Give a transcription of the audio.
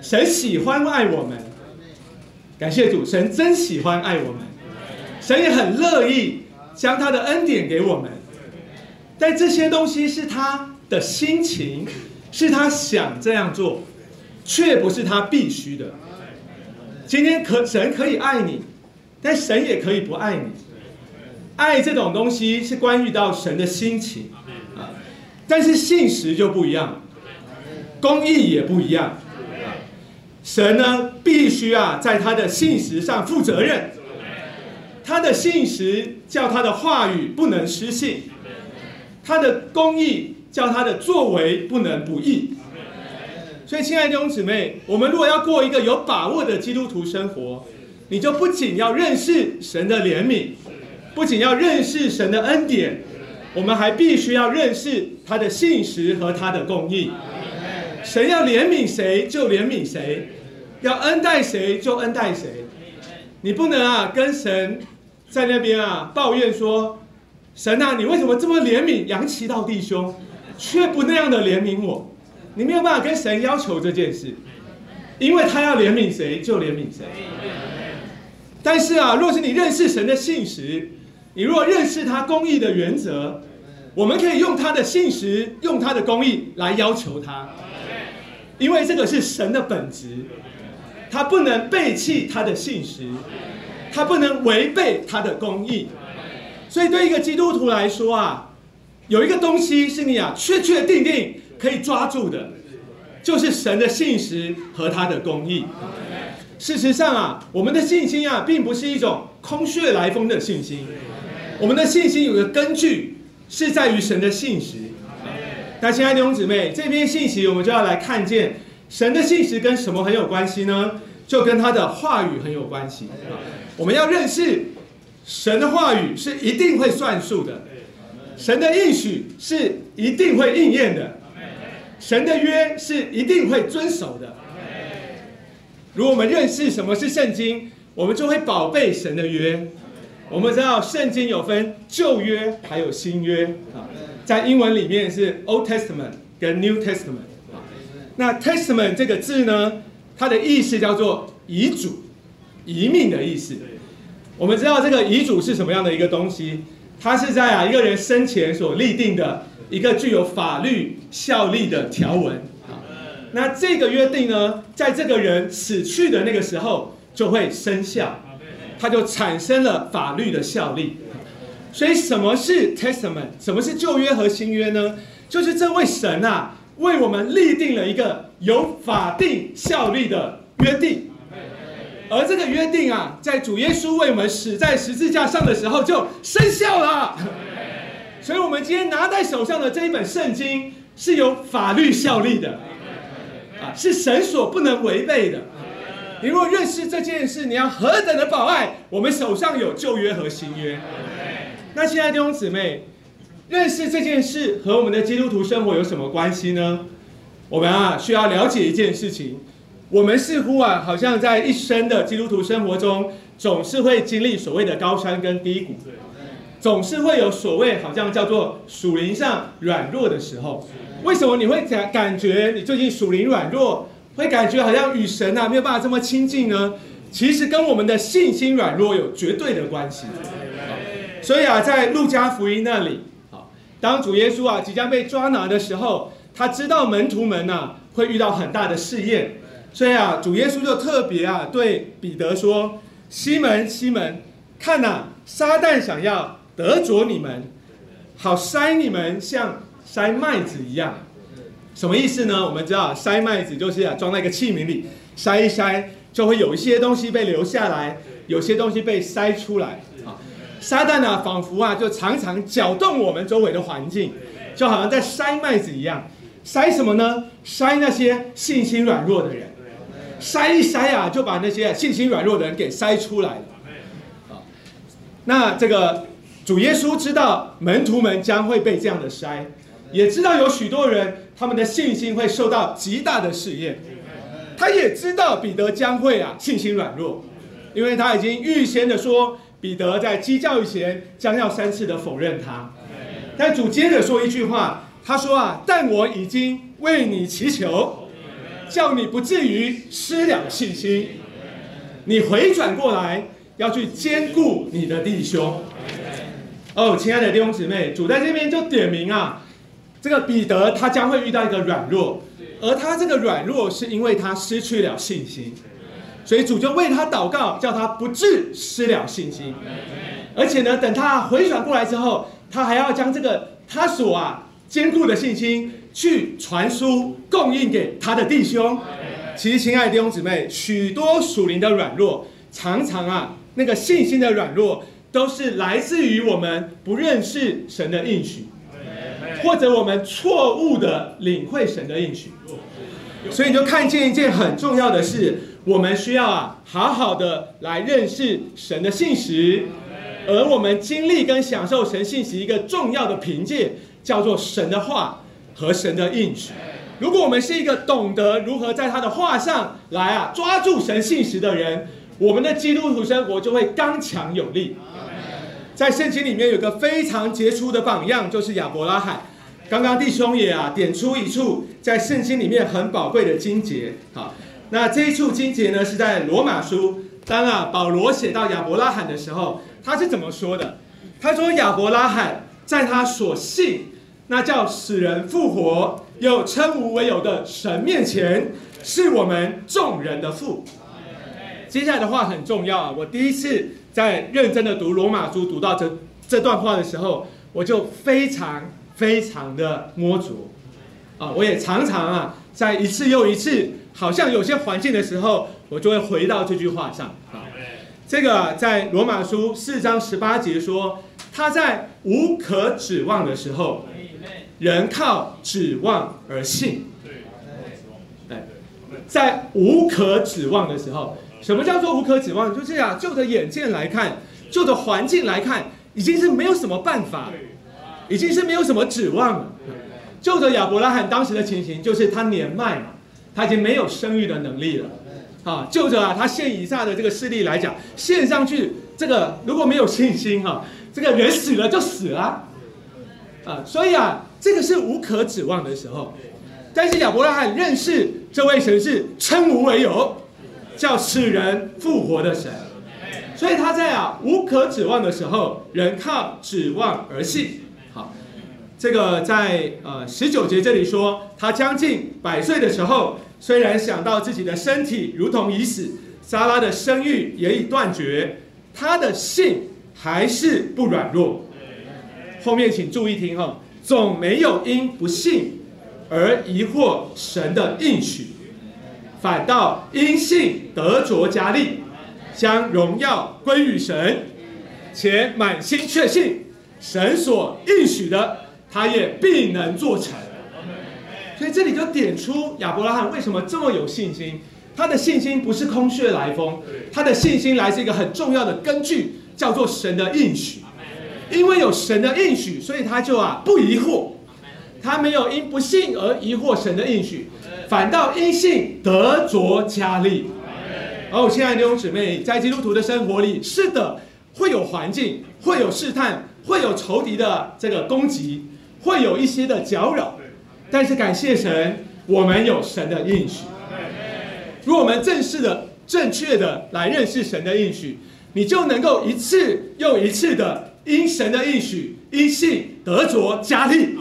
神喜欢爱我们，感谢主，神真喜欢爱我们，神也很乐意将他的恩典给我们。但这些东西是他的心情，是他想这样做，却不是他必须的。今天可神可以爱你，但神也可以不爱你。爱这种东西是关于到神的心情啊，但是信实就不一样，公义也不一样。神呢，必须啊，在他的信实上负责任。他的信实叫他的话语不能失信。他的公义叫他的作为不能不义，所以亲爱的弟兄姊妹，我们如果要过一个有把握的基督徒生活，你就不仅要认识神的怜悯，不仅要认识神的恩典，我们还必须要认识他的信实和他的公义。神要怜悯谁就怜悯谁，要恩待谁就恩待谁。你不能啊跟神在那边啊抱怨说。神啊，你为什么这么怜悯杨奇道弟兄，却不那样的怜悯我？你没有办法跟神要求这件事，因为他要怜悯谁就怜悯谁。但是啊，若是你认识神的信实，你若认识他公义的原则，我们可以用他的信实，用他的公义来要求他，因为这个是神的本质，他不能背弃他的信实，他不能违背他的公义。所以，对一个基督徒来说啊，有一个东西是你啊确确定定可以抓住的，就是神的信实和他的公义。事实上啊，我们的信心啊，并不是一种空穴来风的信心，我们的信心有个根据，是在于神的信实。那亲爱的弟兄姊妹，这篇信息我们就要来看见神的信实跟什么很有关系呢？就跟他的话语很有关系。我们要认识。神的话语是一定会算数的，神的应许是一定会应验的，神的约是一定会遵守的。如果我们认识什么是圣经，我们就会宝贝神的约。我们知道圣经有分旧约还有新约啊，在英文里面是 Old Testament 跟 New Testament 那 Testament 这个字呢，它的意思叫做遗嘱、遗命的意思。我们知道这个遗嘱是什么样的一个东西？它是在啊一个人生前所立定的一个具有法律效力的条文。那这个约定呢，在这个人死去的那个时候就会生效，它就产生了法律的效力。所以什么是 testament？什么是旧约和新约呢？就是这位神啊，为我们立定了一个有法定效力的约定。而这个约定啊，在主耶稣为我们死在十字架上的时候就生效了。所以，我们今天拿在手上的这一本圣经是有法律效力的，啊，是神所不能违背的。你若认识这件事，你要何等的保爱？我们手上有旧约和新约。那现在弟兄姊妹，认识这件事和我们的基督徒生活有什么关系呢？我们啊，需要了解一件事情。我们似乎啊，好像在一生的基督徒生活中，总是会经历所谓的高山跟低谷，总是会有所谓好像叫做属灵上软弱的时候。为什么你会感感觉你最近属灵软弱，会感觉好像与神啊没有办法这么亲近呢？其实跟我们的信心软弱有绝对的关系。所以啊，在路加福音那里，好，当主耶稣啊即将被抓拿的时候，他知道门徒们呐会遇到很大的试验。所以啊，主耶稣就特别啊对彼得说：“西门，西门，看呐，撒旦想要得着你们，好筛你们像筛麦子一样。什么意思呢？我们知道筛麦子就是啊装在一个器皿里，筛一筛就会有一些东西被留下来，有些东西被筛出来。撒旦呢仿佛啊就常常搅动我们周围的环境，就好像在筛麦子一样。筛什么呢？筛那些信心软弱的人。”筛一筛啊，就把那些信心软弱的人给筛出来了。啊，那这个主耶稣知道门徒们将会被这样的筛，也知道有许多人他们的信心会受到极大的试验。他也知道彼得将会啊信心软弱，因为他已经预先的说彼得在鸡叫以前将要三次的否认他。但主接着说一句话，他说啊，但我已经为你祈求。叫你不至于失了信心。你回转过来，要去兼顾你的弟兄。哦，亲爱的弟兄姊妹，主在这边就点名啊，这个彼得他将会遇到一个软弱，而他这个软弱是因为他失去了信心，所以主就为他祷告，叫他不致失了信心。而且呢，等他回转过来之后，他还要将这个他所啊坚固的信心去传输供应给他的弟兄。其实，亲爱的弟兄姊妹，许多属灵的软弱，常常啊那个信心的软弱。都是来自于我们不认识神的应许，或者我们错误的领会神的应许，所以你就看见一件很重要的事，我们需要啊好好的来认识神的信实，而我们经历跟享受神信实一个重要的凭借，叫做神的话和神的应许。如果我们是一个懂得如何在他的话上来啊抓住神信实的人，我们的基督徒生活就会刚强有力。在圣经里面有个非常杰出的榜样，就是亚伯拉罕。刚刚弟兄也啊点出一处在圣经里面很宝贵的经节。好，那这一处经节呢是在罗马书。当啊保罗写到亚伯拉罕的时候，他是怎么说的？他说亚伯拉罕在他所信那叫使人复活又称无为有的神面前，是我们众人的父。接下来的话很重要啊！我第一次。在认真的读罗马书，读到这这段话的时候，我就非常非常的摸足，啊，我也常常啊，在一次又一次，好像有些环境的时候，我就会回到这句话上。啊，这个在罗马书四章十八节说，他在无可指望的时候，人靠指望而信。对，在无可指望的时候。什么叫做无可指望？就是啊，就着眼见来看，就着环境来看，已经是没有什么办法，已经是没有什么指望了。就着亚伯拉罕当时的情形，就是他年迈嘛，他已经没有生育的能力了。啊，就着啊，他现以下的这个势力来讲，献上去这个如果没有信心哈，这个人死了就死了。啊，所以啊，这个是无可指望的时候。但是亚伯拉罕认识这位神是称无为有。叫使人复活的神，所以他在啊无可指望的时候，人靠指望而信。好，这个在呃十九节这里说，他将近百岁的时候，虽然想到自己的身体如同已死，撒拉的生育也已断绝，他的性还是不软弱。后面请注意听哈，总没有因不信而疑惑神的应许。反倒因信得着加力，将荣耀归于神，且满心确信神所应许的，他也必能做成。所以这里就点出亚伯拉罕为什么这么有信心。他的信心不是空穴来风，他的信心来自一个很重要的根据，叫做神的应许。因为有神的应许，所以他就啊不疑惑，他没有因不信而疑惑神的应许。反倒因信得着加力。哦，亲爱的弟兄姊妹，在基督徒的生活里，是的，会有环境，会有试探，会有仇敌的这个攻击，会有一些的搅扰。但是感谢神，我们有神的应许。如果我们正式的、正确的来认识神的应许，你就能够一次又一次的因神的应许，因信得着加力。